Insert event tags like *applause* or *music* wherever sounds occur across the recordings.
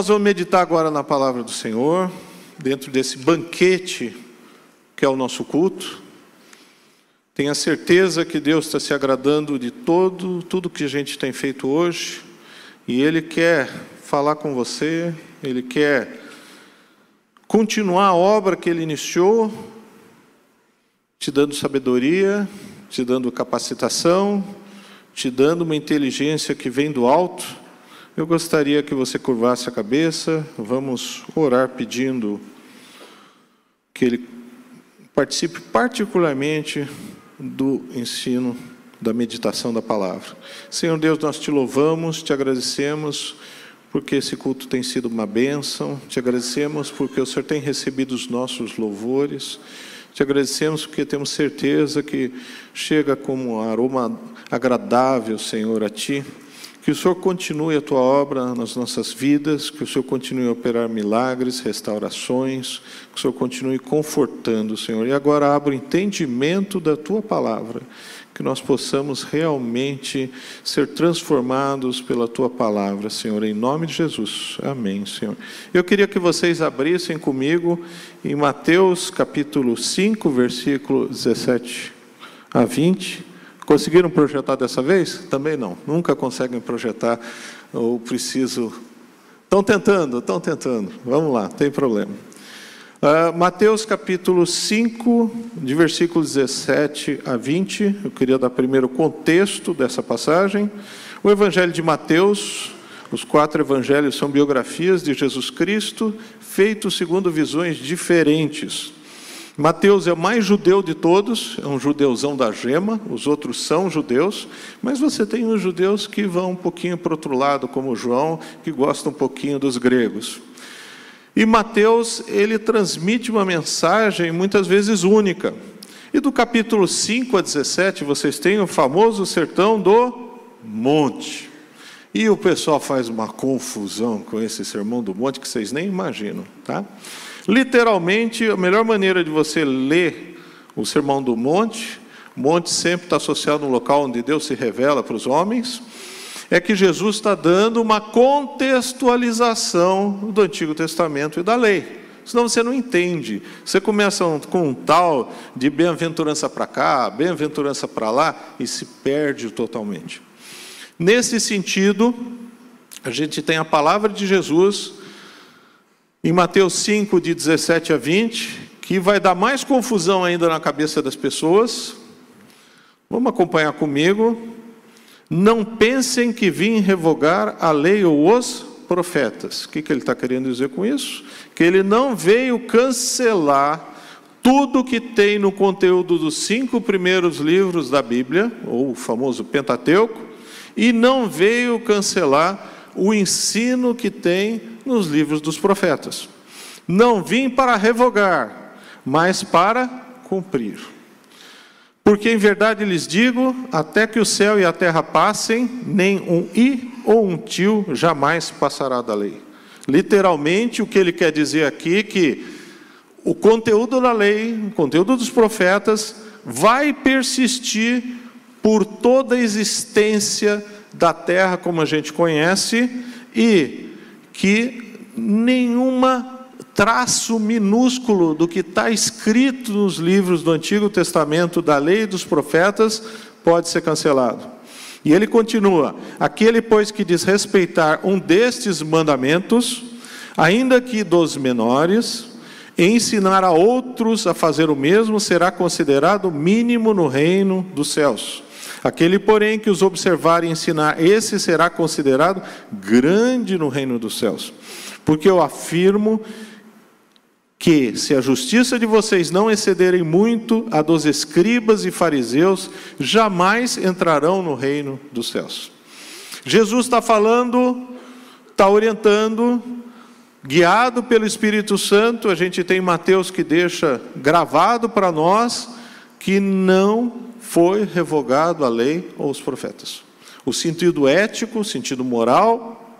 Nós vamos meditar agora na palavra do Senhor, dentro desse banquete que é o nosso culto. Tenha certeza que Deus está se agradando de todo, tudo que a gente tem feito hoje, e Ele quer falar com você, Ele quer continuar a obra que Ele iniciou, te dando sabedoria, te dando capacitação, te dando uma inteligência que vem do alto. Eu gostaria que você curvasse a cabeça, vamos orar pedindo que Ele participe particularmente do ensino, da meditação da palavra. Senhor Deus, nós te louvamos, te agradecemos, porque esse culto tem sido uma bênção, te agradecemos porque o Senhor tem recebido os nossos louvores, te agradecemos porque temos certeza que chega como um aroma agradável, Senhor, a Ti. Que o Senhor continue a tua obra nas nossas vidas, que o Senhor continue a operar milagres, restaurações, que o Senhor continue confortando, Senhor. E agora abra o entendimento da tua palavra, que nós possamos realmente ser transformados pela tua palavra, Senhor, em nome de Jesus. Amém, Senhor. Eu queria que vocês abrissem comigo em Mateus capítulo 5, versículo 17 a 20. Conseguiram projetar dessa vez? Também não. Nunca conseguem projetar ou preciso. Estão tentando, estão tentando. Vamos lá, tem problema. Uh, Mateus capítulo 5, de versículos 17 a 20. Eu queria dar primeiro o contexto dessa passagem. O Evangelho de Mateus, os quatro evangelhos são biografias de Jesus Cristo, feitos segundo visões diferentes. Mateus é o mais judeu de todos, é um judeuzão da gema, os outros são judeus, mas você tem os judeus que vão um pouquinho para o outro lado, como João, que gosta um pouquinho dos gregos. E Mateus, ele transmite uma mensagem muitas vezes única. E do capítulo 5 a 17, vocês têm o famoso sertão do monte. E o pessoal faz uma confusão com esse sermão do monte que vocês nem imaginam, tá? Literalmente, a melhor maneira de você ler o Sermão do Monte, monte sempre está associado a um local onde Deus se revela para os homens, é que Jesus está dando uma contextualização do Antigo Testamento e da lei. Senão você não entende. Você começa com um tal de bem-aventurança para cá, bem-aventurança para lá, e se perde totalmente. Nesse sentido, a gente tem a palavra de Jesus em Mateus 5, de 17 a 20, que vai dar mais confusão ainda na cabeça das pessoas. Vamos acompanhar comigo. Não pensem que vim revogar a lei ou os profetas. O que, que ele está querendo dizer com isso? Que ele não veio cancelar tudo que tem no conteúdo dos cinco primeiros livros da Bíblia, ou o famoso Pentateuco, e não veio cancelar o ensino que tem nos livros dos profetas. Não vim para revogar, mas para cumprir. Porque em verdade lhes digo: até que o céu e a terra passem, nem um i ou um tio jamais passará da lei. Literalmente, o que ele quer dizer aqui é que o conteúdo da lei, o conteúdo dos profetas, vai persistir por toda a existência da terra como a gente conhece e que nenhuma traço minúsculo do que está escrito nos livros do Antigo Testamento, da lei e dos profetas, pode ser cancelado. E ele continua: aquele, pois, que desrespeitar um destes mandamentos, ainda que dos menores, ensinar a outros a fazer o mesmo, será considerado mínimo no reino dos céus. Aquele, porém, que os observar e ensinar, esse será considerado grande no reino dos céus. Porque eu afirmo que, se a justiça de vocês não excederem muito a dos escribas e fariseus, jamais entrarão no reino dos céus. Jesus está falando, está orientando, guiado pelo Espírito Santo, a gente tem Mateus que deixa gravado para nós que não foi revogado a lei ou os profetas. O sentido ético, o sentido moral,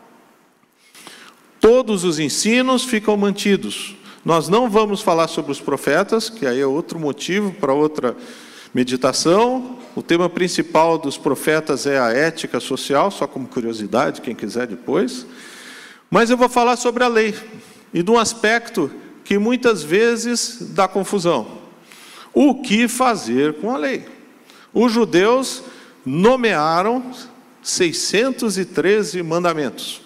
todos os ensinos ficam mantidos. Nós não vamos falar sobre os profetas, que aí é outro motivo para outra meditação. O tema principal dos profetas é a ética social, só como curiosidade, quem quiser depois. Mas eu vou falar sobre a lei e de um aspecto que muitas vezes dá confusão. O que fazer com a lei? Os judeus nomearam 613 mandamentos.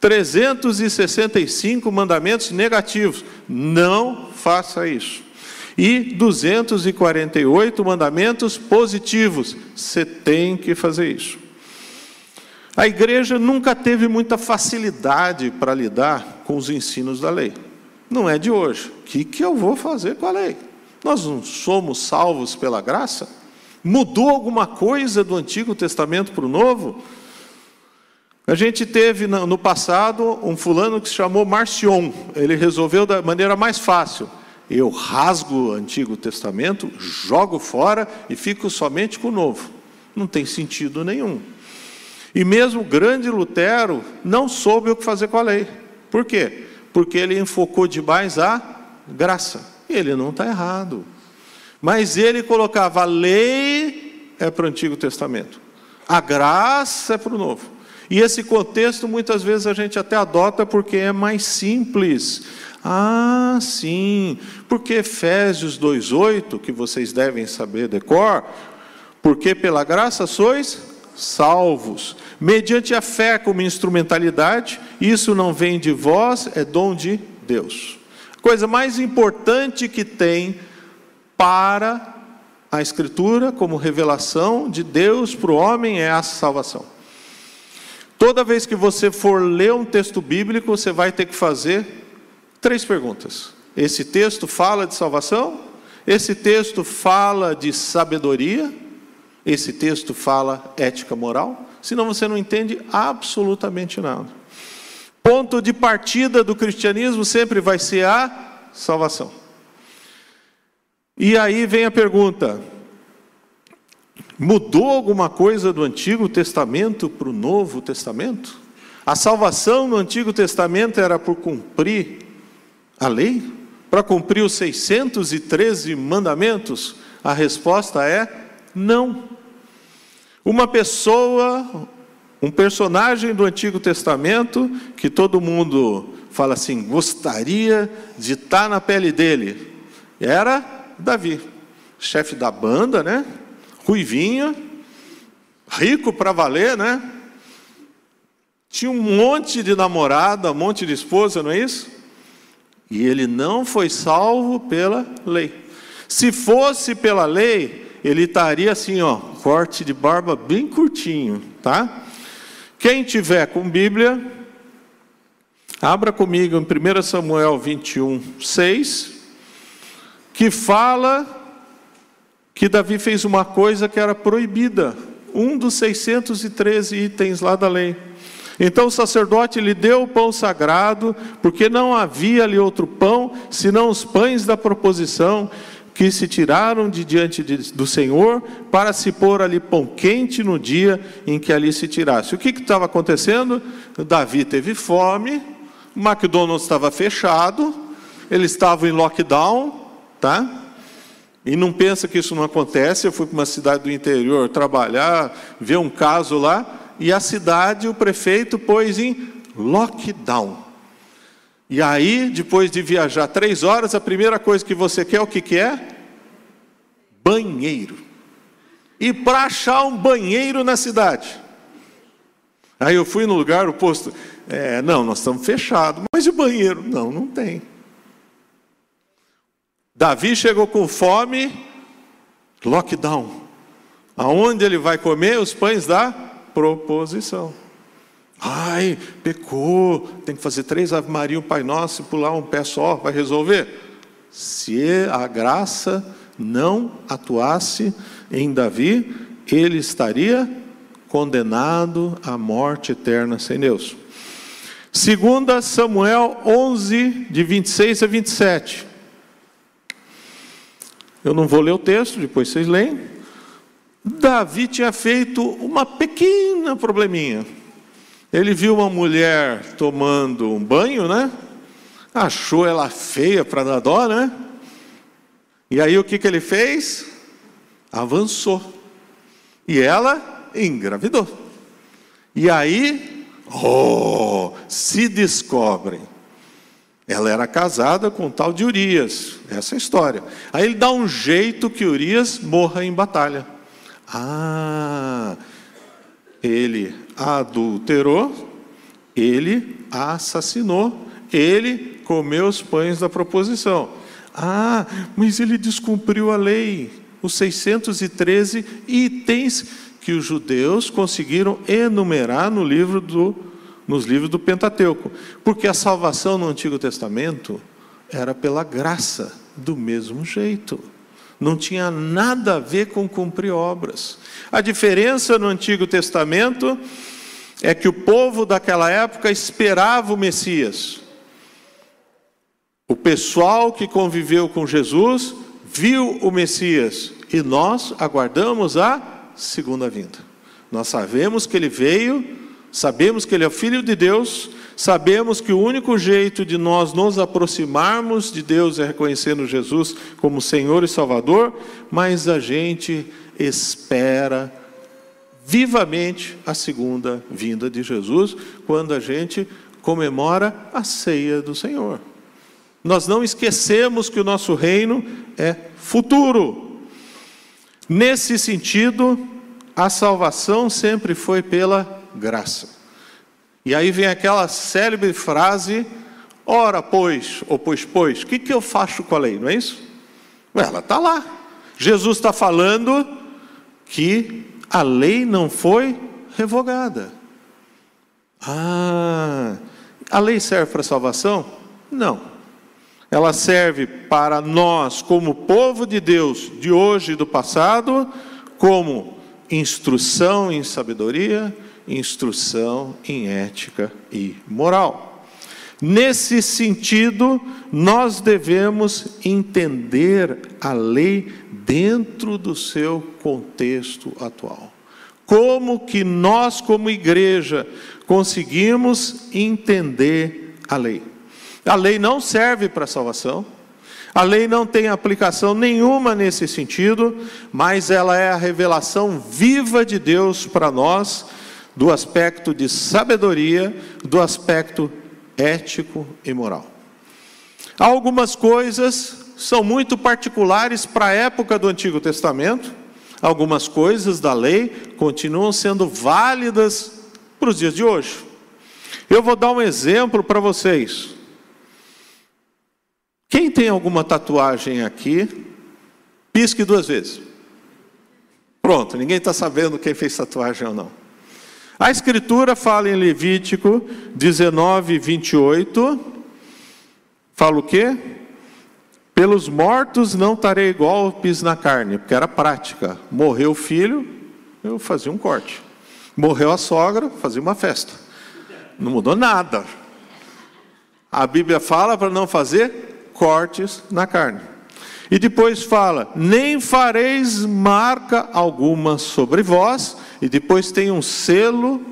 365 mandamentos negativos. Não faça isso. E 248 mandamentos positivos. Você tem que fazer isso. A igreja nunca teve muita facilidade para lidar com os ensinos da lei. Não é de hoje. O que, que eu vou fazer com a lei? Nós não somos salvos pela graça? Mudou alguma coisa do Antigo Testamento para o Novo? A gente teve no passado um fulano que se chamou Marcion. Ele resolveu da maneira mais fácil. Eu rasgo o Antigo Testamento, jogo fora e fico somente com o Novo. Não tem sentido nenhum. E mesmo o grande Lutero não soube o que fazer com a lei. Por quê? Porque ele enfocou demais a graça. E ele não está errado. Mas ele colocava a lei é para o Antigo Testamento, a graça é para o Novo. E esse contexto muitas vezes a gente até adota porque é mais simples. Ah, sim, porque Efésios 2:8, que vocês devem saber decor, porque pela graça sois salvos, mediante a fé como instrumentalidade, isso não vem de vós, é dom de Deus. Coisa mais importante que tem para a Escritura, como revelação de Deus para o homem, é a salvação. Toda vez que você for ler um texto bíblico, você vai ter que fazer três perguntas. Esse texto fala de salvação? Esse texto fala de sabedoria? Esse texto fala ética moral? Senão você não entende absolutamente nada. Ponto de partida do cristianismo sempre vai ser a salvação. E aí vem a pergunta: mudou alguma coisa do Antigo Testamento para o Novo Testamento? A salvação no Antigo Testamento era por cumprir a lei? Para cumprir os 613 mandamentos? A resposta é não. Uma pessoa, um personagem do Antigo Testamento, que todo mundo fala assim, gostaria de estar na pele dele, era Davi, chefe da banda, né? Ruivinho, rico para valer, né? Tinha um monte de namorada, um monte de esposa, não é isso? E ele não foi salvo pela lei. Se fosse pela lei, ele estaria assim, ó, corte de barba bem curtinho, tá? Quem tiver com Bíblia, abra comigo em 1 Samuel 21, 6 que fala que Davi fez uma coisa que era proibida, um dos 613 itens lá da lei. Então o sacerdote lhe deu o pão sagrado, porque não havia ali outro pão, senão os pães da proposição, que se tiraram de diante de, do Senhor, para se pôr ali pão quente no dia em que ali se tirasse. O que estava acontecendo? Davi teve fome, o McDonald's estava fechado, ele estava em lockdown, tá? E não pensa que isso não acontece. Eu fui para uma cidade do interior trabalhar, ver um caso lá, e a cidade, o prefeito pôs em lockdown. E aí, depois de viajar três horas, a primeira coisa que você quer, o que, que é? Banheiro. E para achar um banheiro na cidade. Aí eu fui no lugar, o posto, é, não, nós estamos fechados, mas e o banheiro? Não, não tem. Davi chegou com fome, lockdown. Aonde ele vai comer os pães da proposição. Ai, pecou, tem que fazer três Ave Maria, um Pai Nosso e pular um pé só, vai resolver? Se a graça não atuasse em Davi, ele estaria condenado à morte eterna sem Deus. Segunda Samuel 11, de 26 a 27. Eu não vou ler o texto, depois vocês leem. Davi tinha feito uma pequena probleminha. Ele viu uma mulher tomando um banho, né? Achou ela feia para dar dó, né? E aí o que, que ele fez? Avançou. E ela engravidou. E aí Oh, se descobrem. Ela era casada com o tal de Urias, essa é a história. Aí ele dá um jeito que Urias morra em batalha. Ah, ele adulterou, ele assassinou, ele comeu os pães da proposição. Ah, mas ele descumpriu a lei, os 613 itens que os judeus conseguiram enumerar no livro do, nos livros do Pentateuco. Porque a salvação no Antigo Testamento era pela graça, do mesmo jeito. Não tinha nada a ver com cumprir obras. A diferença no Antigo Testamento é que o povo daquela época esperava o Messias. O pessoal que conviveu com Jesus viu o Messias e nós aguardamos a segunda vinda. Nós sabemos que ele veio, sabemos que ele é o filho de Deus, sabemos que o único jeito de nós nos aproximarmos de Deus é reconhecendo Jesus como Senhor e Salvador, mas a gente espera vivamente a segunda vinda de Jesus, quando a gente comemora a ceia do Senhor. Nós não esquecemos que o nosso reino é futuro. Nesse sentido, a salvação sempre foi pela graça. E aí vem aquela célebre frase: ora, pois, ou pois, pois, o que, que eu faço com a lei? Não é isso? Ela está lá. Jesus está falando que a lei não foi revogada. Ah, a lei serve para salvação? Não. Ela serve para nós, como povo de Deus de hoje e do passado, como instrução em sabedoria, instrução em ética e moral. Nesse sentido, nós devemos entender a lei dentro do seu contexto atual. Como que nós, como igreja, conseguimos entender a lei? A lei não serve para salvação. A lei não tem aplicação nenhuma nesse sentido, mas ela é a revelação viva de Deus para nós, do aspecto de sabedoria, do aspecto ético e moral. Algumas coisas são muito particulares para a época do Antigo Testamento, algumas coisas da lei continuam sendo válidas para os dias de hoje. Eu vou dar um exemplo para vocês. Quem tem alguma tatuagem aqui, pisque duas vezes. Pronto, ninguém está sabendo quem fez tatuagem ou não. A Escritura fala em Levítico 19, 28, fala o quê? Pelos mortos não tarei golpes na carne, porque era prática. Morreu o filho, eu fazia um corte. Morreu a sogra, fazia uma festa. Não mudou nada. A Bíblia fala para não fazer cortes na carne. E depois fala: nem fareis marca alguma sobre vós, e depois tem um selo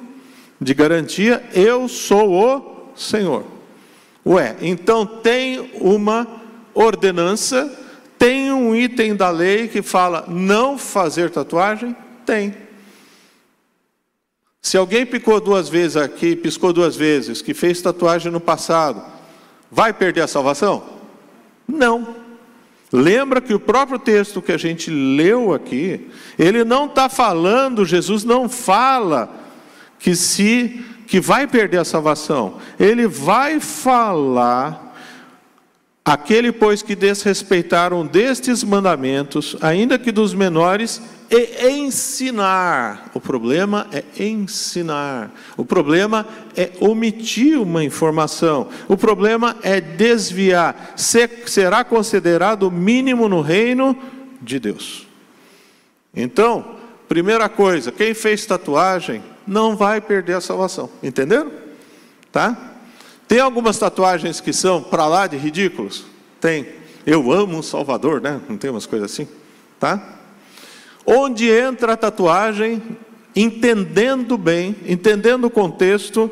de garantia: eu sou o Senhor. Ué, então tem uma ordenança, tem um item da lei que fala não fazer tatuagem? Tem. Se alguém picou duas vezes aqui, piscou duas vezes, que fez tatuagem no passado, vai perder a salvação? Não. Lembra que o próprio texto que a gente leu aqui, ele não está falando, Jesus não fala que se que vai perder a salvação. Ele vai falar Aquele, pois, que desrespeitaram destes mandamentos, ainda que dos menores, e ensinar. O problema é ensinar. O problema é omitir uma informação. O problema é desviar. será considerado o mínimo no reino de Deus. Então, primeira coisa, quem fez tatuagem não vai perder a salvação. Entenderam? Tá? Tem algumas tatuagens que são para lá de ridículos? Tem. Eu amo o Salvador, né? Não tem umas coisas assim? Tá? Onde entra a tatuagem, entendendo bem, entendendo o contexto,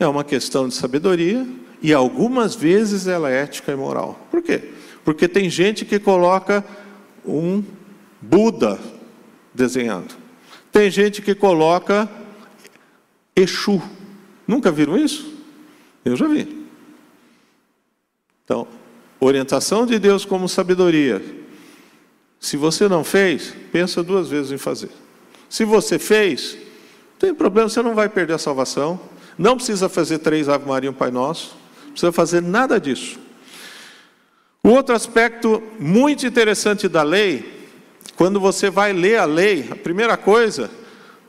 é uma questão de sabedoria e algumas vezes ela é ética e moral. Por quê? Porque tem gente que coloca um Buda desenhado. Tem gente que coloca Exu Nunca viram isso? Eu já vi. Então, orientação de Deus como sabedoria. Se você não fez, pensa duas vezes em fazer. Se você fez, não tem problema, você não vai perder a salvação. Não precisa fazer três Ave Maria e um Pai Nosso. Não precisa fazer nada disso. O outro aspecto muito interessante da lei, quando você vai ler a lei, a primeira coisa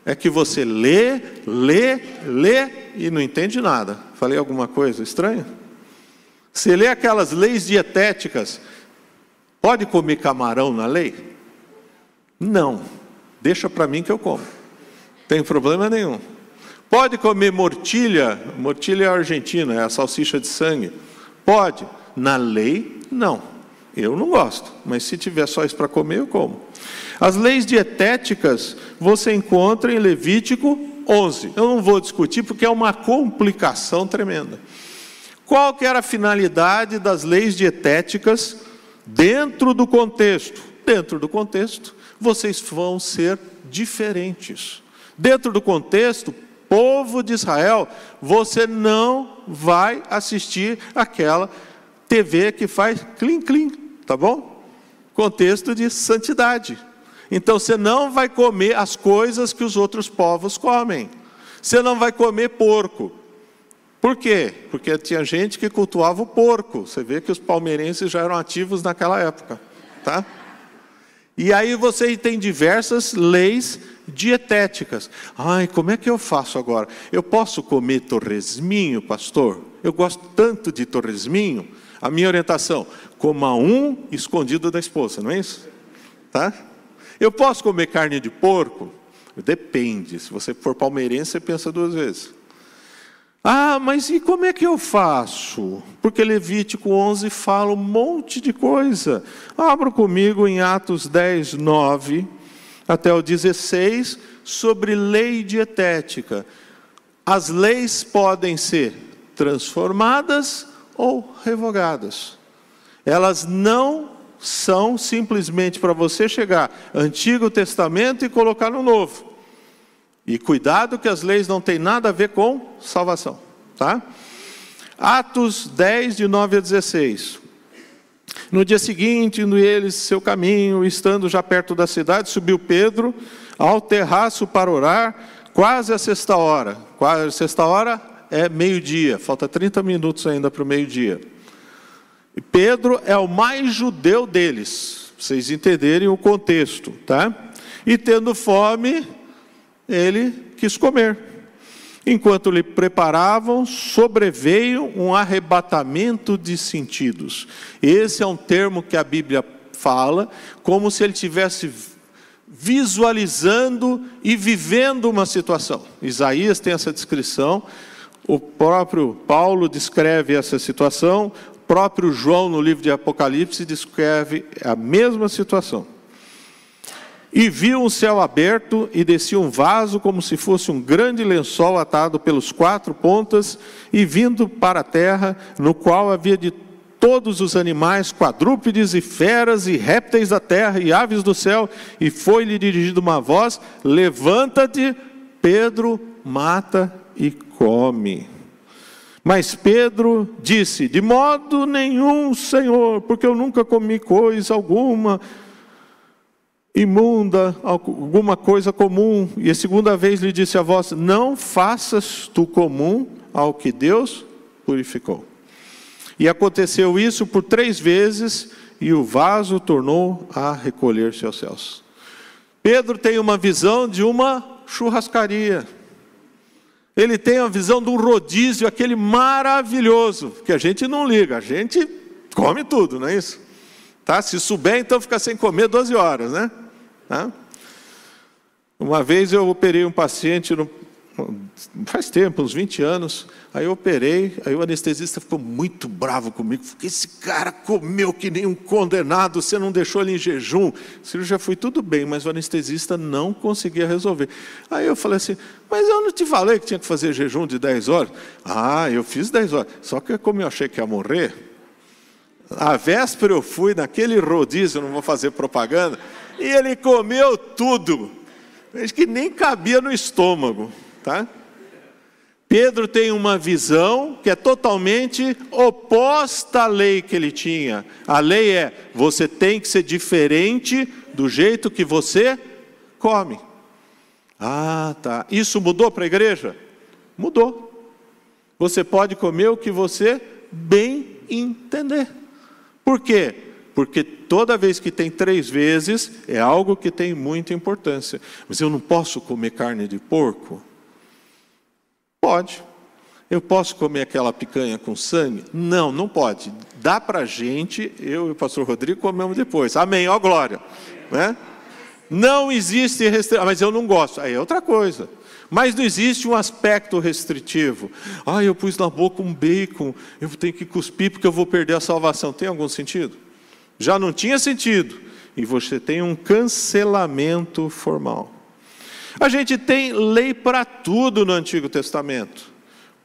é que você lê, lê, lê e não entende nada. Falei alguma coisa estranha? Você lê aquelas leis dietéticas, pode comer camarão na lei? Não, deixa para mim que eu como, tem problema nenhum. Pode comer mortilha, mortilha argentina, é a salsicha de sangue. Pode, na lei, não. Eu não gosto, mas se tiver só isso para comer, eu como. As leis dietéticas você encontra em Levítico 11. Eu não vou discutir porque é uma complicação tremenda. Qual que era a finalidade das leis dietéticas dentro do contexto? Dentro do contexto, vocês vão ser diferentes. Dentro do contexto, povo de Israel, você não vai assistir aquela TV que faz clim clim, tá bom? Contexto de santidade. Então você não vai comer as coisas que os outros povos comem. Você não vai comer porco. Por quê? Porque tinha gente que cultuava o porco. Você vê que os palmeirenses já eram ativos naquela época, tá? E aí você tem diversas leis dietéticas. Ai, como é que eu faço agora? Eu posso comer torresminho, pastor? Eu gosto tanto de torresminho. A minha orientação: coma um escondido da esposa, não é isso? Tá? Eu posso comer carne de porco? Depende. Se você for palmeirense, você pensa duas vezes. Ah, mas e como é que eu faço? Porque Levítico 11 fala um monte de coisa. Abra comigo em Atos 10, 9 até o 16, sobre lei dietética. As leis podem ser transformadas ou revogadas. Elas não são simplesmente para você chegar Antigo Testamento e colocar no Novo. E cuidado que as leis não têm nada a ver com salvação, tá? Atos 10 de 9 a 16. No dia seguinte, indo eles seu caminho, estando já perto da cidade, subiu Pedro ao terraço para orar, quase a sexta hora. Quase a sexta hora é meio-dia, falta 30 minutos ainda para o meio-dia. E Pedro é o mais judeu deles, para vocês entenderem o contexto, tá? E tendo fome, ele quis comer. Enquanto lhe preparavam, sobreveio um arrebatamento de sentidos. Esse é um termo que a Bíblia fala, como se ele tivesse visualizando e vivendo uma situação. Isaías tem essa descrição, o próprio Paulo descreve essa situação, próprio João, no livro de Apocalipse, descreve a mesma situação. E viu um céu aberto e descia um vaso como se fosse um grande lençol atado pelos quatro pontas e vindo para a terra, no qual havia de todos os animais, quadrúpedes e feras e répteis da terra e aves do céu, e foi-lhe dirigida uma voz: Levanta-te, Pedro, mata e come. Mas Pedro disse: De modo nenhum, Senhor, porque eu nunca comi coisa alguma imunda, alguma coisa comum. E a segunda vez lhe disse a voz: Não faças tu comum ao que Deus purificou. E aconteceu isso por três vezes, e o vaso tornou a recolher-se aos céus. Pedro tem uma visão de uma churrascaria. Ele tem a visão um rodízio, aquele maravilhoso, que a gente não liga, a gente come tudo, não é isso? Tá? Se souber, então fica sem comer 12 horas, né? Tá? Uma vez eu operei um paciente no, faz tempo, uns 20 anos. Aí eu operei, aí o anestesista ficou muito bravo comigo, porque esse cara comeu que nem um condenado, você não deixou ele em jejum. Já foi tudo bem, mas o anestesista não conseguia resolver. Aí eu falei assim, mas eu não te falei que tinha que fazer jejum de 10 horas? Ah, eu fiz 10 horas. Só que como eu achei que ia morrer, a véspera eu fui naquele rodízio, não vou fazer propaganda, e ele comeu tudo. Que nem cabia no estômago, tá? Pedro tem uma visão que é totalmente oposta à lei que ele tinha. A lei é: você tem que ser diferente do jeito que você come. Ah, tá. Isso mudou para a igreja? Mudou. Você pode comer o que você bem entender. Por quê? Porque toda vez que tem três vezes, é algo que tem muita importância. Mas eu não posso comer carne de porco? Pode. Eu posso comer aquela picanha com sangue? Não, não pode. Dá para gente, eu e o pastor Rodrigo comemos depois. Amém, ó glória. Né? Não existe restrição, mas eu não gosto. Aí é outra coisa. Mas não existe um aspecto restritivo. Ah, eu pus na boca um bacon, eu tenho que cuspir porque eu vou perder a salvação. Tem algum sentido? Já não tinha sentido. E você tem um cancelamento formal. A gente tem lei para tudo no Antigo Testamento.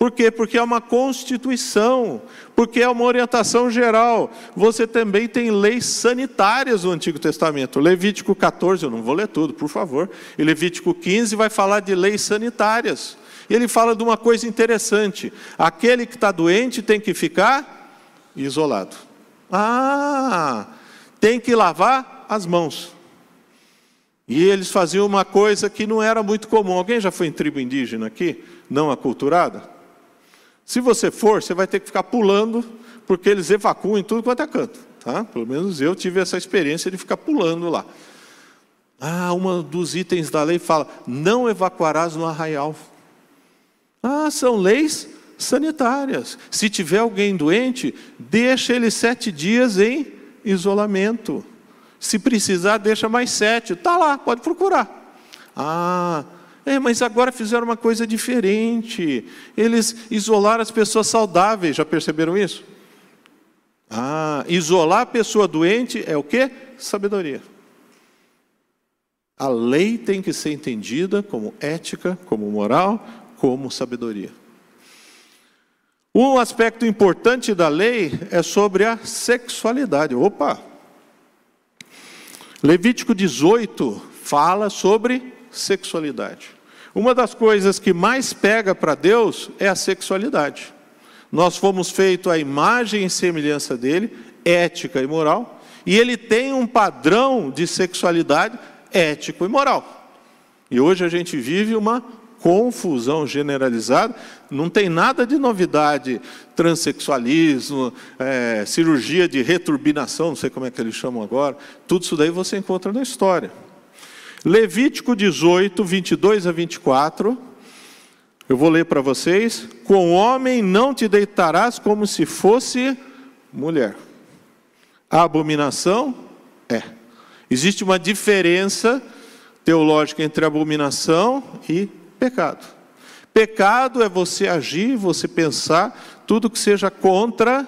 Por quê? Porque é uma constituição, porque é uma orientação geral. Você também tem leis sanitárias no Antigo Testamento. Levítico 14, eu não vou ler tudo, por favor. E Levítico 15 vai falar de leis sanitárias. E ele fala de uma coisa interessante: aquele que está doente tem que ficar isolado. Ah, tem que lavar as mãos. E eles faziam uma coisa que não era muito comum. Alguém já foi em tribo indígena aqui? Não aculturada? Se você for, você vai ter que ficar pulando, porque eles evacuam em tudo quanto é canto. Tá? Pelo menos eu tive essa experiência de ficar pulando lá. Ah, um dos itens da lei fala: não evacuarás no arraial. Ah, são leis sanitárias. Se tiver alguém doente, deixa ele sete dias em isolamento. Se precisar, deixa mais sete. Está lá, pode procurar. Ah, é, mas agora fizeram uma coisa diferente. Eles isolaram as pessoas saudáveis, já perceberam isso? Ah, isolar a pessoa doente é o que? Sabedoria. A lei tem que ser entendida como ética, como moral, como sabedoria. Um aspecto importante da lei é sobre a sexualidade. Opa! Levítico 18 fala sobre sexualidade. Uma das coisas que mais pega para Deus é a sexualidade. Nós fomos feitos à imagem e semelhança dele, ética e moral, e ele tem um padrão de sexualidade ético e moral. E hoje a gente vive uma confusão generalizada, não tem nada de novidade, transexualismo, é, cirurgia de returbinação, não sei como é que eles chamam agora, tudo isso daí você encontra na história. Levítico 18, 22 a 24. Eu vou ler para vocês. Com homem não te deitarás como se fosse mulher. A abominação é. Existe uma diferença teológica entre abominação e pecado. Pecado é você agir, você pensar tudo que seja contra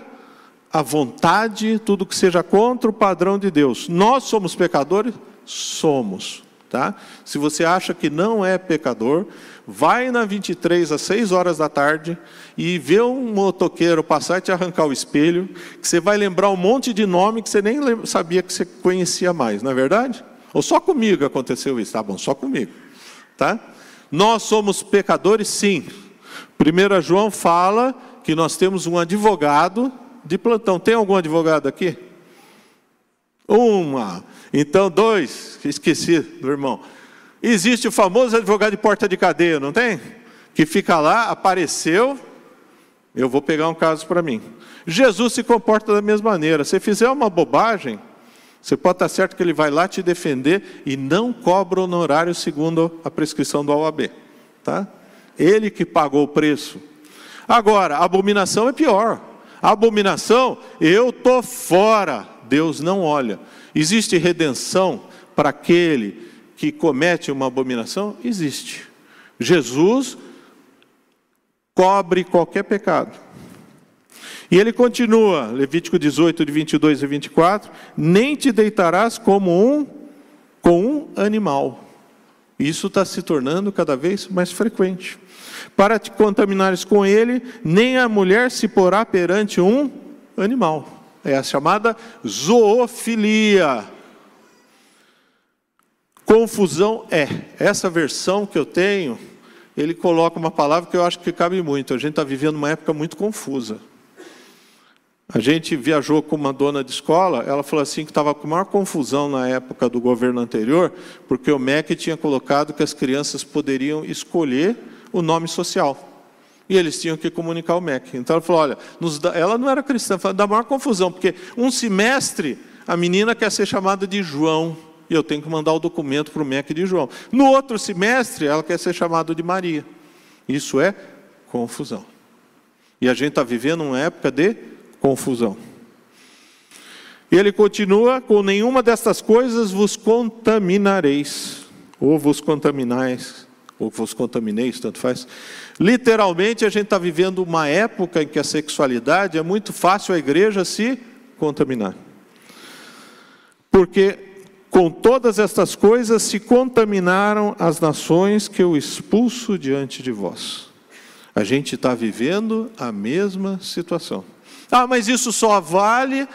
a vontade, tudo que seja contra o padrão de Deus. Nós somos pecadores? Somos. Tá? Se você acha que não é pecador, vai na 23 às 6 horas da tarde e vê um motoqueiro passar e te arrancar o espelho, que você vai lembrar um monte de nome que você nem sabia que você conhecia mais, não é verdade? Ou só comigo aconteceu isso? Tá bom, só comigo. Tá? Nós somos pecadores, sim. 1 João fala que nós temos um advogado de plantão. Tem algum advogado aqui? Uma. Então, dois, esqueci do irmão. Existe o famoso advogado de porta de cadeia, não tem? Que fica lá, apareceu, eu vou pegar um caso para mim. Jesus se comporta da mesma maneira. Se fizer uma bobagem, você pode estar certo que ele vai lá te defender e não cobra honorário segundo a prescrição do OAB. Tá? Ele que pagou o preço. Agora, a abominação é pior. A abominação, eu estou fora. Deus não olha. Existe redenção para aquele que comete uma abominação? Existe. Jesus cobre qualquer pecado. E ele continua, Levítico 18, de 22 a 24: Nem te deitarás como um com um animal. Isso está se tornando cada vez mais frequente. Para te contaminares com ele, nem a mulher se porá perante um animal. É a chamada zoofilia. Confusão é. Essa versão que eu tenho ele coloca uma palavra que eu acho que cabe muito. A gente está vivendo uma época muito confusa. A gente viajou com uma dona de escola, ela falou assim que estava com maior confusão na época do governo anterior, porque o MEC tinha colocado que as crianças poderiam escolher o nome social. E eles tinham que comunicar o MEC. Então ela falou: olha, dá... ela não era cristã, falou, dá maior confusão, porque um semestre a menina quer ser chamada de João, e eu tenho que mandar o documento para o MEC de João. No outro semestre, ela quer ser chamada de Maria. Isso é confusão. E a gente está vivendo uma época de confusão. E ele continua: com nenhuma destas coisas vos contaminareis, ou vos contaminais, ou vos contamineis, tanto faz. Literalmente, a gente está vivendo uma época em que a sexualidade é muito fácil a igreja se contaminar. Porque com todas estas coisas se contaminaram as nações que eu expulso diante de vós. A gente está vivendo a mesma situação. Ah, mas isso só vale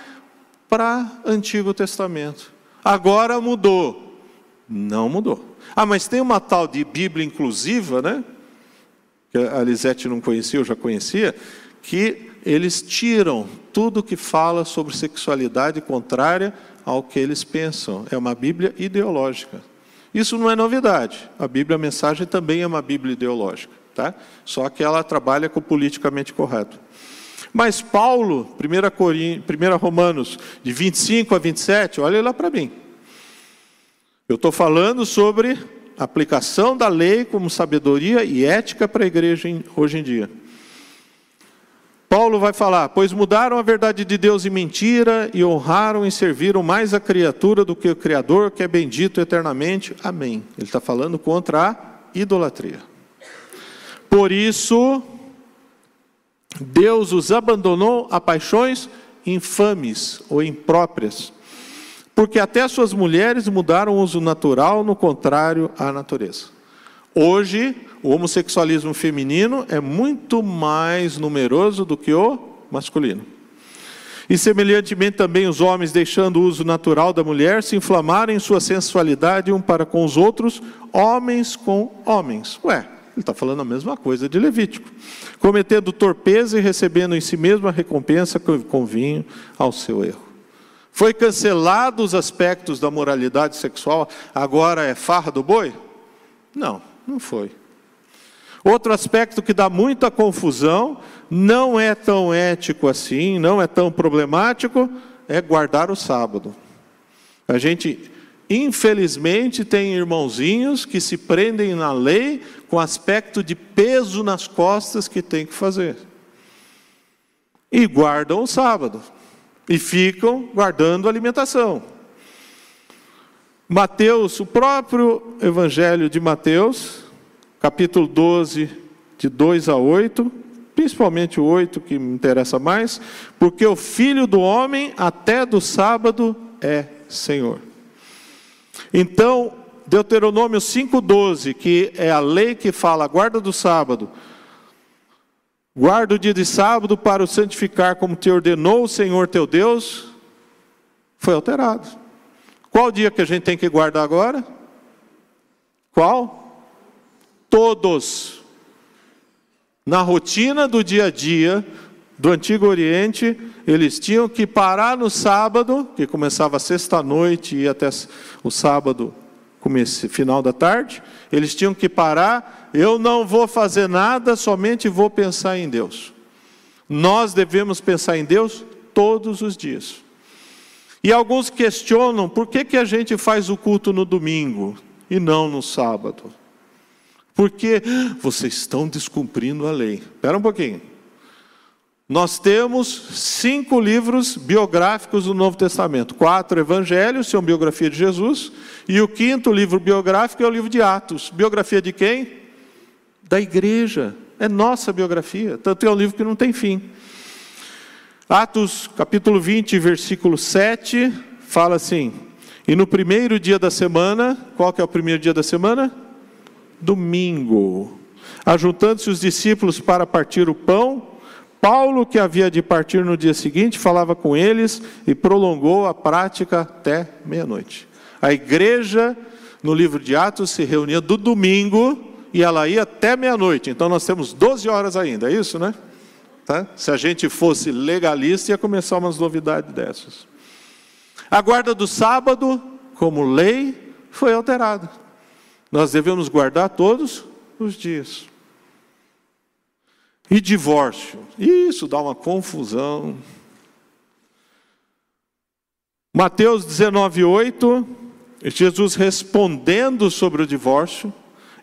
para Antigo Testamento. Agora mudou. Não mudou. Ah, mas tem uma tal de Bíblia inclusiva, né? Que a Lisete não conhecia, eu já conhecia, que eles tiram tudo que fala sobre sexualidade contrária ao que eles pensam. É uma Bíblia ideológica. Isso não é novidade. A Bíblia a Mensagem também é uma Bíblia ideológica, tá? Só que ela trabalha com o politicamente correto. Mas Paulo, 1, Corin... 1 Romanos, de 25 a 27, olha lá para mim. Eu estou falando sobre aplicação da lei como sabedoria e ética para a igreja hoje em dia. Paulo vai falar: Pois mudaram a verdade de Deus em mentira e honraram e serviram mais a criatura do que o Criador, que é bendito eternamente. Amém. Ele está falando contra a idolatria. Por isso, Deus os abandonou a paixões infames ou impróprias, porque até suas mulheres mudaram o uso natural no contrário à natureza. Hoje, o homossexualismo feminino é muito mais numeroso do que o masculino. E semelhantemente também os homens, deixando o uso natural da mulher, se inflamarem em sua sensualidade um para com os outros, homens com homens. Ué, ele está falando a mesma coisa de Levítico. Cometendo torpeza e recebendo em si mesmo a recompensa que convinha ao seu erro. Foi cancelado os aspectos da moralidade sexual, agora é farra do boi? Não, não foi. Outro aspecto que dá muita confusão, não é tão ético assim, não é tão problemático, é guardar o sábado. A gente Infelizmente, tem irmãozinhos que se prendem na lei com aspecto de peso nas costas que tem que fazer. E guardam o sábado. E ficam guardando a alimentação. Mateus, o próprio Evangelho de Mateus, capítulo 12, de 2 a 8, principalmente o 8 que me interessa mais, porque o filho do homem até do sábado é Senhor. Então, Deuteronômio 5,12, que é a lei que fala guarda do sábado, guarda o dia de sábado para o santificar como te ordenou o Senhor teu Deus, foi alterado. Qual dia que a gente tem que guardar agora? Qual? Todos. Na rotina do dia a dia do Antigo Oriente, eles tinham que parar no sábado, que começava sexta-noite e até o sábado, comece, final da tarde. Eles tinham que parar. Eu não vou fazer nada, somente vou pensar em Deus. Nós devemos pensar em Deus todos os dias. E alguns questionam por que, que a gente faz o culto no domingo e não no sábado. Porque vocês estão descumprindo a lei. Espera um pouquinho. Nós temos cinco livros biográficos do Novo Testamento: quatro evangelhos, são biografia de Jesus, e o quinto livro biográfico é o livro de Atos. Biografia de quem? Da igreja. É nossa biografia. Tanto é um livro que não tem fim. Atos, capítulo 20, versículo 7, fala assim: E no primeiro dia da semana, qual que é o primeiro dia da semana? Domingo. Ajuntando-se os discípulos para partir o pão, Paulo, que havia de partir no dia seguinte, falava com eles e prolongou a prática até meia-noite. A igreja, no livro de Atos, se reunia do domingo e ela ia até meia-noite. Então nós temos 12 horas ainda, é isso, né? Tá? Se a gente fosse legalista, ia começar umas novidades dessas. A guarda do sábado, como lei, foi alterada. Nós devemos guardar todos os dias. E divórcio? Isso dá uma confusão. Mateus 19, 8, Jesus respondendo sobre o divórcio,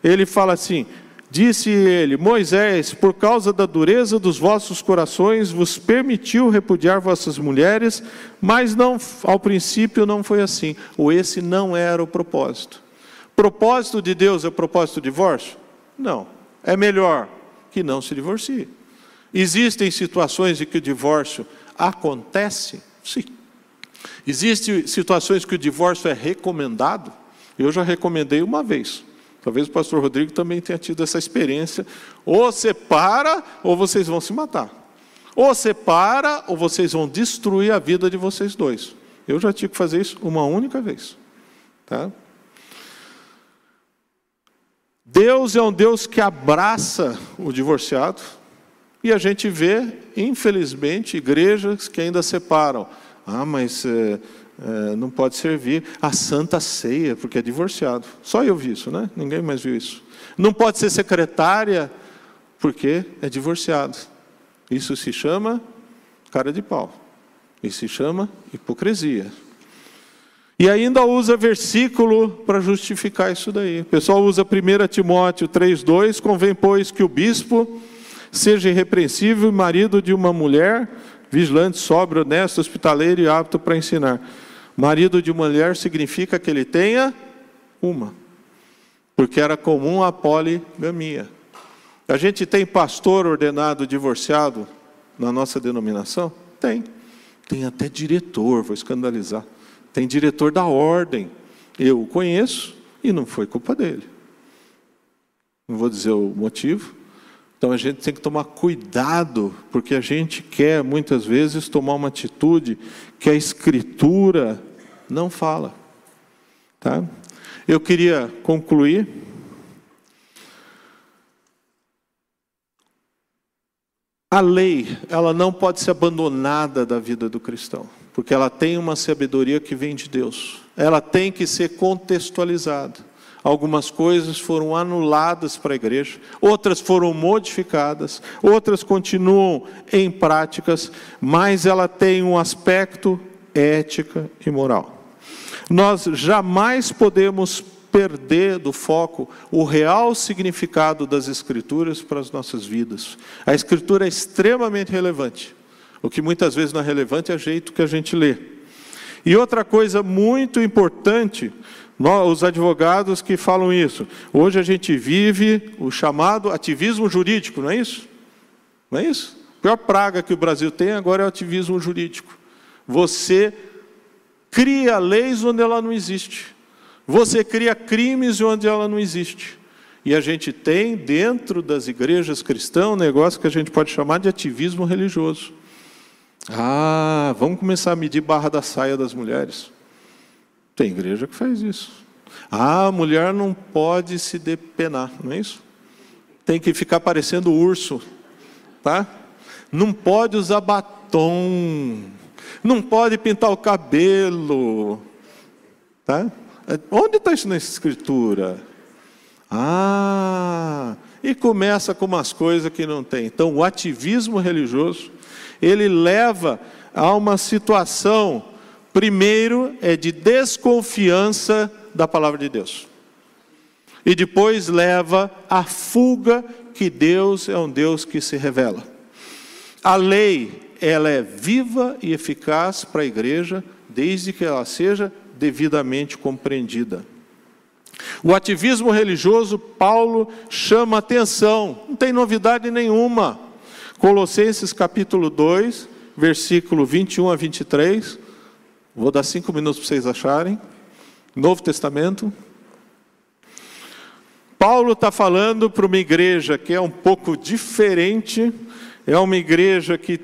ele fala assim: Disse ele: Moisés, por causa da dureza dos vossos corações, vos permitiu repudiar vossas mulheres, mas não, ao princípio não foi assim. Ou esse não era o propósito. Propósito de Deus é o propósito do divórcio? Não. É melhor que não se divorcie. Existem situações em que o divórcio acontece? Sim. Existem situações que o divórcio é recomendado? Eu já recomendei uma vez. Talvez o pastor Rodrigo também tenha tido essa experiência. Ou separa, ou vocês vão se matar. Ou separa, ou vocês vão destruir a vida de vocês dois. Eu já tive que fazer isso uma única vez. Tá? Deus é um Deus que abraça o divorciado. E a gente vê, infelizmente, igrejas que ainda separam. Ah, mas é, é, não pode servir a santa ceia, porque é divorciado. Só eu vi isso, né? Ninguém mais viu isso. Não pode ser secretária, porque é divorciado. Isso se chama cara de pau. Isso se chama hipocrisia. E ainda usa versículo para justificar isso daí. O pessoal usa 1 Timóteo 3,2: convém, pois, que o bispo seja irrepreensível, marido de uma mulher, vigilante, sóbrio, honesto, hospitaleiro e apto para ensinar. Marido de mulher significa que ele tenha uma, porque era comum a poligamia. A gente tem pastor ordenado divorciado na nossa denominação? Tem. Tem até diretor, vou escandalizar. Tem diretor da ordem. Eu o conheço e não foi culpa dele. Não vou dizer o motivo. Então a gente tem que tomar cuidado, porque a gente quer muitas vezes tomar uma atitude que a Escritura não fala. Tá? Eu queria concluir. A lei, ela não pode ser abandonada da vida do cristão, porque ela tem uma sabedoria que vem de Deus. Ela tem que ser contextualizada. Algumas coisas foram anuladas para a igreja, outras foram modificadas, outras continuam em práticas, mas ela tem um aspecto ética e moral. Nós jamais podemos perder do foco o real significado das Escrituras para as nossas vidas. A Escritura é extremamente relevante. O que muitas vezes não é relevante é o jeito que a gente lê. E outra coisa muito importante, nós, os advogados que falam isso, hoje a gente vive o chamado ativismo jurídico, não é isso? Não é isso? A pior praga que o Brasil tem agora é o ativismo jurídico. Você cria leis onde ela não existe. Você cria crimes onde ela não existe. E a gente tem dentro das igrejas cristãs um negócio que a gente pode chamar de ativismo religioso. Ah, vamos começar a medir barra da saia das mulheres. Tem igreja que faz isso. Ah, a mulher não pode se depenar, não é isso? Tem que ficar parecendo urso, tá? Não pode usar batom não pode pintar o cabelo. Tá? Onde está isso na escritura? Ah, e começa com umas coisas que não tem. Então, o ativismo religioso, ele leva a uma situação, primeiro, é de desconfiança da palavra de Deus. E depois leva à fuga que Deus é um Deus que se revela. A lei ela é viva e eficaz para a igreja, desde que ela seja devidamente compreendida. O ativismo religioso, Paulo chama atenção, não tem novidade nenhuma. Colossenses capítulo 2, versículo 21 a 23. Vou dar cinco minutos para vocês acharem. Novo Testamento. Paulo está falando para uma igreja que é um pouco diferente, é uma igreja que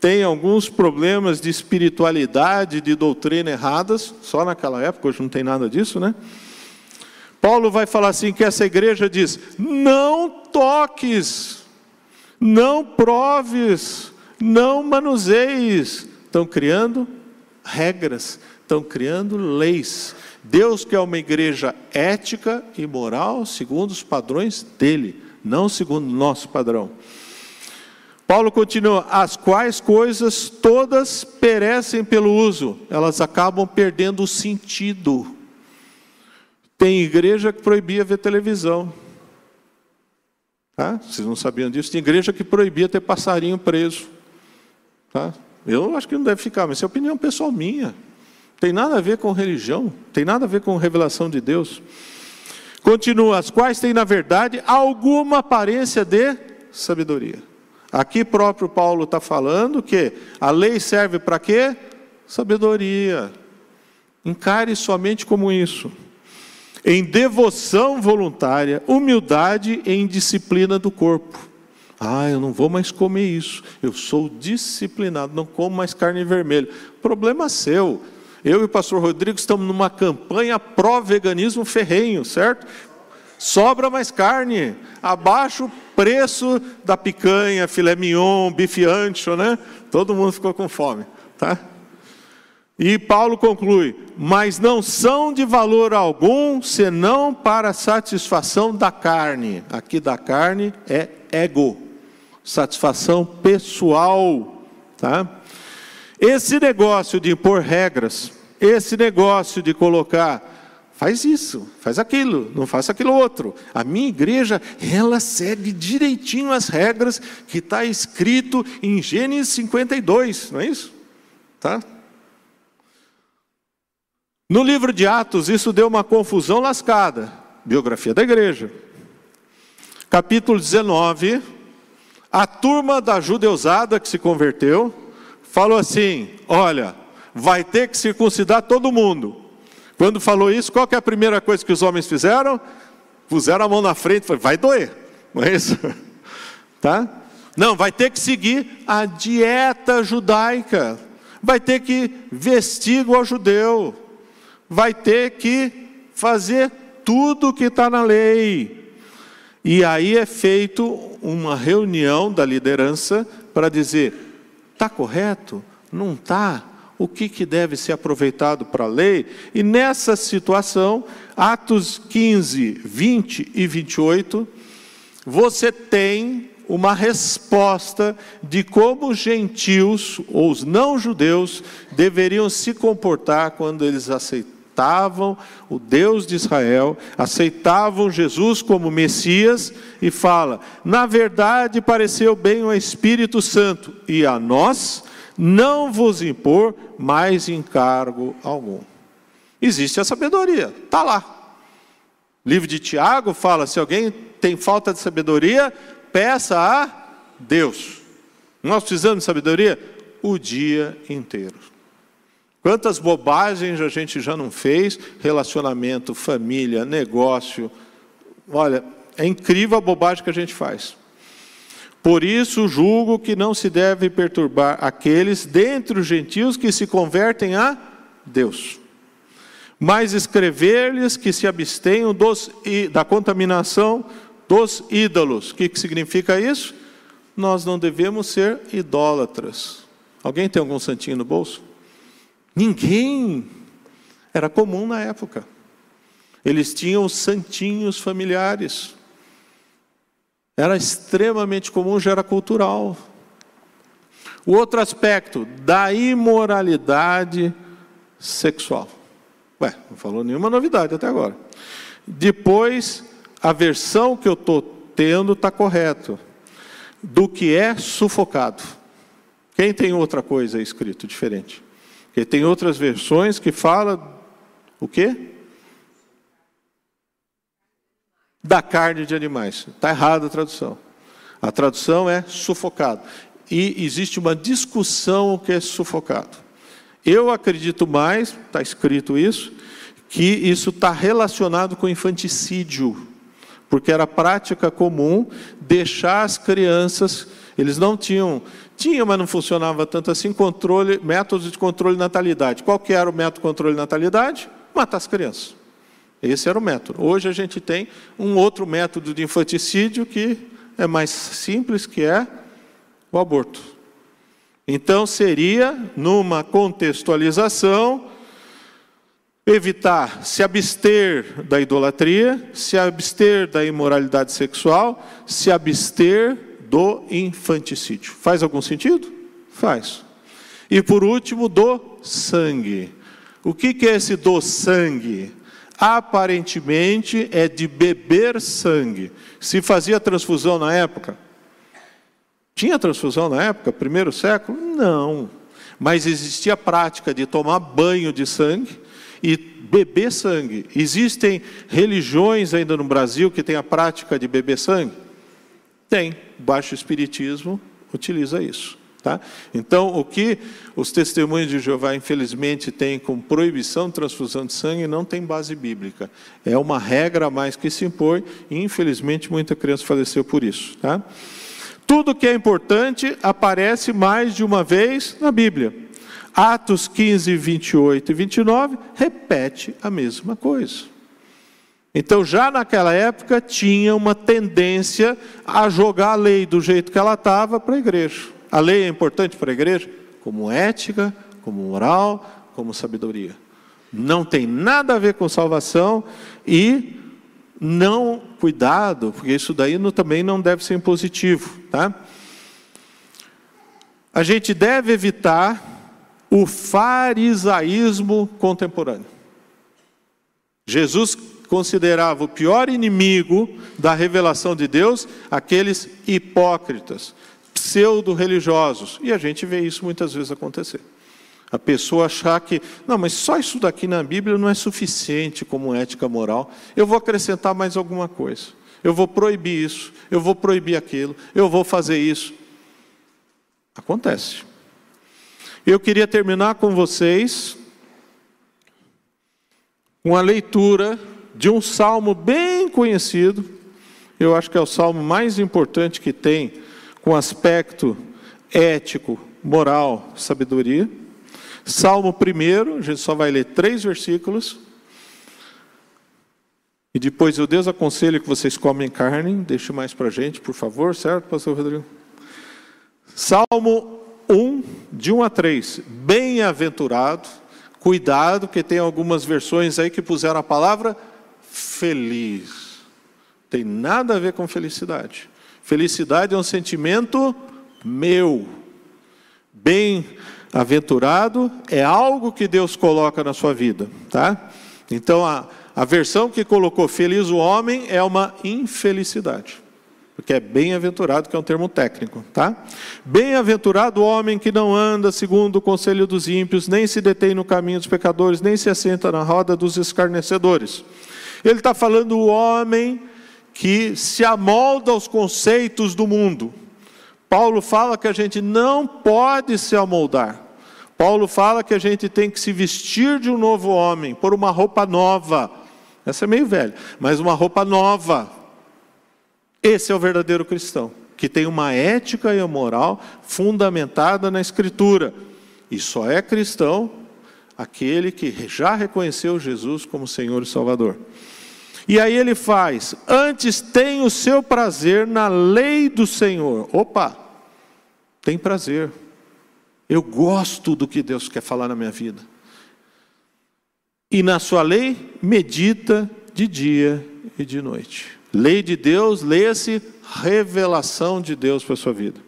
tem alguns problemas de espiritualidade, de doutrina erradas, só naquela época, hoje não tem nada disso, né? Paulo vai falar assim: que essa igreja diz: não toques, não proves, não manuseis. Estão criando regras, estão criando leis. Deus quer uma igreja ética e moral segundo os padrões dele, não segundo nosso padrão. Paulo continua: as quais coisas todas perecem pelo uso, elas acabam perdendo o sentido. Tem igreja que proibia ver televisão. Tá? Vocês não sabiam disso? Tem igreja que proibia ter passarinho preso. Tá? Eu acho que não deve ficar, mas é opinião pessoal minha. Tem nada a ver com religião, tem nada a ver com revelação de Deus. Continua, as quais têm, na verdade, alguma aparência de sabedoria. Aqui próprio Paulo está falando que a lei serve para quê? Sabedoria. Encare somente como isso. Em devoção voluntária, humildade e indisciplina do corpo. Ah, eu não vou mais comer isso. Eu sou disciplinado, não como mais carne vermelha. Problema seu. Eu e o pastor Rodrigo estamos numa campanha pró-veganismo ferrenho, certo? Sobra mais carne, abaixa o preço da picanha, filé mignon, bife ancho, né? Todo mundo ficou com fome, tá? E Paulo conclui: mas não são de valor algum senão para satisfação da carne. Aqui da carne é ego satisfação pessoal, tá? Esse negócio de impor regras, esse negócio de colocar faz isso, faz aquilo, não faça aquilo outro. A minha igreja, ela segue direitinho as regras que está escrito em Gênesis 52, não é isso? Tá? No livro de Atos, isso deu uma confusão lascada. Biografia da igreja. Capítulo 19, a turma da judeusada que se converteu falou assim: olha, vai ter que circuncidar todo mundo. Quando falou isso, qual é a primeira coisa que os homens fizeram? Puseram a mão na frente e falaram: vai doer, não é isso? *laughs* tá? Não, vai ter que seguir a dieta judaica, vai ter que vestir igual judeu, vai ter que fazer tudo que está na lei. E aí é feito uma reunião da liderança para dizer: está correto? Não está? O que, que deve ser aproveitado para a lei? E nessa situação, Atos 15, 20 e 28, você tem uma resposta de como os gentios, ou os não-judeus, deveriam se comportar quando eles aceitaram aceitavam o Deus de Israel, aceitavam Jesus como Messias, e fala: na verdade pareceu bem o Espírito Santo, e a nós não vos impor mais encargo algum. Existe a sabedoria, está lá. Livro de Tiago fala: se alguém tem falta de sabedoria, peça a Deus. Nós precisamos de sabedoria o dia inteiro. Quantas bobagens a gente já não fez? Relacionamento, família, negócio. Olha, é incrível a bobagem que a gente faz. Por isso julgo que não se deve perturbar aqueles dentre os gentios que se convertem a Deus. Mas escrever-lhes que se abstenham dos, da contaminação dos ídolos. O que, que significa isso? Nós não devemos ser idólatras. Alguém tem algum santinho no bolso? Ninguém. Era comum na época. Eles tinham os santinhos familiares. Era extremamente comum, já era cultural. O outro aspecto da imoralidade sexual. Ué, não falou nenhuma novidade até agora. Depois, a versão que eu estou tendo está correto. Do que é sufocado. Quem tem outra coisa escrito diferente? Porque tem outras versões que fala o quê? Da carne de animais. Está errada a tradução. A tradução é sufocado. E existe uma discussão o que é sufocado. Eu acredito mais, está escrito isso, que isso está relacionado com infanticídio, porque era prática comum deixar as crianças, eles não tinham tinha, mas não funcionava tanto assim, controle, métodos de controle de natalidade. Qual que era o método de controle de natalidade? Matar as crianças. Esse era o método. Hoje a gente tem um outro método de infanticídio que é mais simples, que é o aborto. Então seria, numa contextualização, evitar se abster da idolatria, se abster da imoralidade sexual, se abster do infanticídio. Faz algum sentido? Faz. E por último, do sangue. O que é esse do sangue? Aparentemente é de beber sangue. Se fazia transfusão na época? Tinha transfusão na época, primeiro século? Não. Mas existia a prática de tomar banho de sangue e beber sangue. Existem religiões ainda no Brasil que têm a prática de beber sangue? Tem. O baixo espiritismo utiliza isso. Tá? Então, o que os testemunhos de Jeová, infelizmente, têm com proibição de transfusão de sangue não tem base bíblica. É uma regra a mais que se impõe e, infelizmente, muita criança faleceu por isso. Tá? Tudo que é importante aparece mais de uma vez na Bíblia. Atos 15, 28 e 29 repete a mesma coisa. Então, já naquela época, tinha uma tendência a jogar a lei do jeito que ela estava para a igreja. A lei é importante para a igreja? Como ética, como moral, como sabedoria. Não tem nada a ver com salvação e não, cuidado, porque isso daí também não deve ser impositivo, tá? A gente deve evitar o farisaísmo contemporâneo. Jesus considerava o pior inimigo da revelação de Deus aqueles hipócritas, pseudo-religiosos. E a gente vê isso muitas vezes acontecer. A pessoa achar que, não, mas só isso daqui na Bíblia não é suficiente como ética moral. Eu vou acrescentar mais alguma coisa. Eu vou proibir isso, eu vou proibir aquilo, eu vou fazer isso. Acontece. Eu queria terminar com vocês com a leitura de um salmo bem conhecido. Eu acho que é o salmo mais importante que tem com aspecto ético, moral, sabedoria. Salmo 1, a gente só vai ler três versículos. E depois eu desaconselho que vocês comem carne. Deixe mais para a gente, por favor, certo, pastor Rodrigo? Salmo 1, de 1 a 3. Bem-aventurado, cuidado, que tem algumas versões aí que puseram a palavra feliz. Tem nada a ver com felicidade. Felicidade é um sentimento meu. Bem-aventurado é algo que Deus coloca na sua vida, tá? Então a, a versão que colocou feliz o homem é uma infelicidade. Porque é bem-aventurado, que é um termo técnico, tá? Bem-aventurado o homem que não anda segundo o conselho dos ímpios, nem se detém no caminho dos pecadores, nem se assenta na roda dos escarnecedores. Ele está falando o homem que se amolda aos conceitos do mundo. Paulo fala que a gente não pode se amoldar. Paulo fala que a gente tem que se vestir de um novo homem, por uma roupa nova. Essa é meio velha, mas uma roupa nova. Esse é o verdadeiro cristão, que tem uma ética e uma moral fundamentada na Escritura. E só é cristão aquele que já reconheceu Jesus como Senhor e Salvador. E aí ele faz: antes tem o seu prazer na lei do Senhor. Opa, tem prazer. Eu gosto do que Deus quer falar na minha vida. E na sua lei, medita de dia e de noite. Lei de Deus, leia-se revelação de Deus para a sua vida.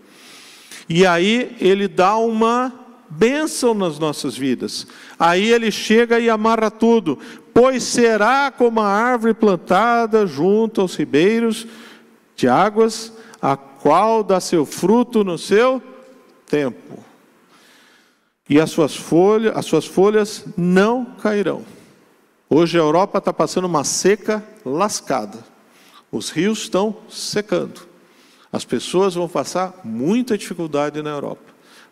E aí ele dá uma bênção nas nossas vidas. Aí ele chega e amarra tudo pois será como a árvore plantada junto aos ribeiros de águas, a qual dá seu fruto no seu tempo. E as suas folhas, as suas folhas não cairão. Hoje a Europa está passando uma seca lascada. Os rios estão secando. As pessoas vão passar muita dificuldade na Europa.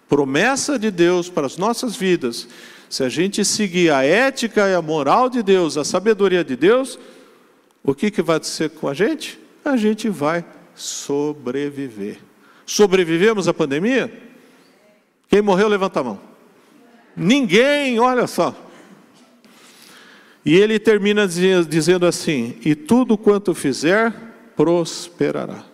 Promessa de Deus para as nossas vidas se a gente seguir a ética e a moral de Deus, a sabedoria de Deus, o que, que vai acontecer com a gente? A gente vai sobreviver. Sobrevivemos à pandemia? Quem morreu, levanta a mão. Ninguém, olha só. E ele termina dizendo assim: E tudo quanto fizer, prosperará.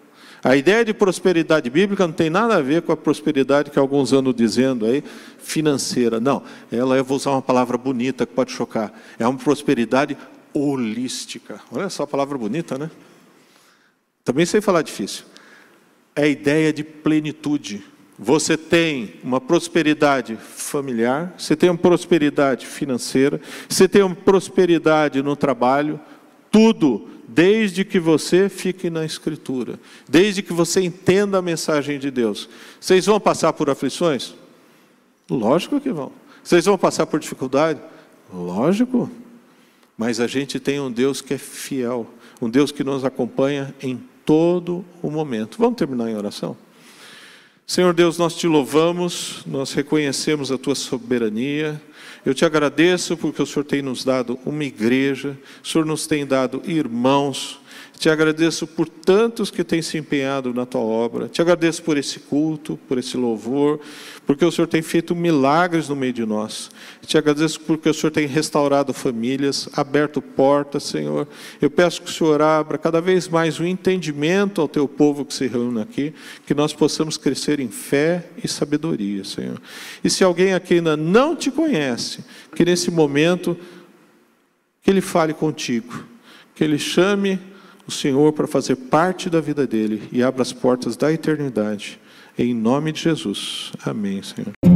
A ideia de prosperidade bíblica não tem nada a ver com a prosperidade que alguns andam dizendo aí, financeira. Não, ela, eu vou usar uma palavra bonita que pode chocar. É uma prosperidade holística. Olha só a palavra bonita, né? Também sei falar difícil. É a ideia de plenitude. Você tem uma prosperidade familiar, você tem uma prosperidade financeira, você tem uma prosperidade no trabalho, tudo desde que você fique na Escritura, desde que você entenda a mensagem de Deus. Vocês vão passar por aflições? Lógico que vão. Vocês vão passar por dificuldade? Lógico. Mas a gente tem um Deus que é fiel, um Deus que nos acompanha em todo o momento. Vamos terminar em oração? Senhor Deus, nós te louvamos, nós reconhecemos a tua soberania. Eu te agradeço porque o Senhor tem nos dado uma igreja, o Senhor nos tem dado irmãos, te agradeço por tantos que têm se empenhado na tua obra. Te agradeço por esse culto, por esse louvor, porque o Senhor tem feito milagres no meio de nós. Te agradeço porque o Senhor tem restaurado famílias, aberto portas, Senhor. Eu peço que o Senhor abra cada vez mais o entendimento ao teu povo que se reúne aqui, que nós possamos crescer em fé e sabedoria, Senhor. E se alguém aqui ainda não te conhece, que nesse momento que ele fale contigo, que ele chame o Senhor para fazer parte da vida dele e abra as portas da eternidade. Em nome de Jesus. Amém, Senhor.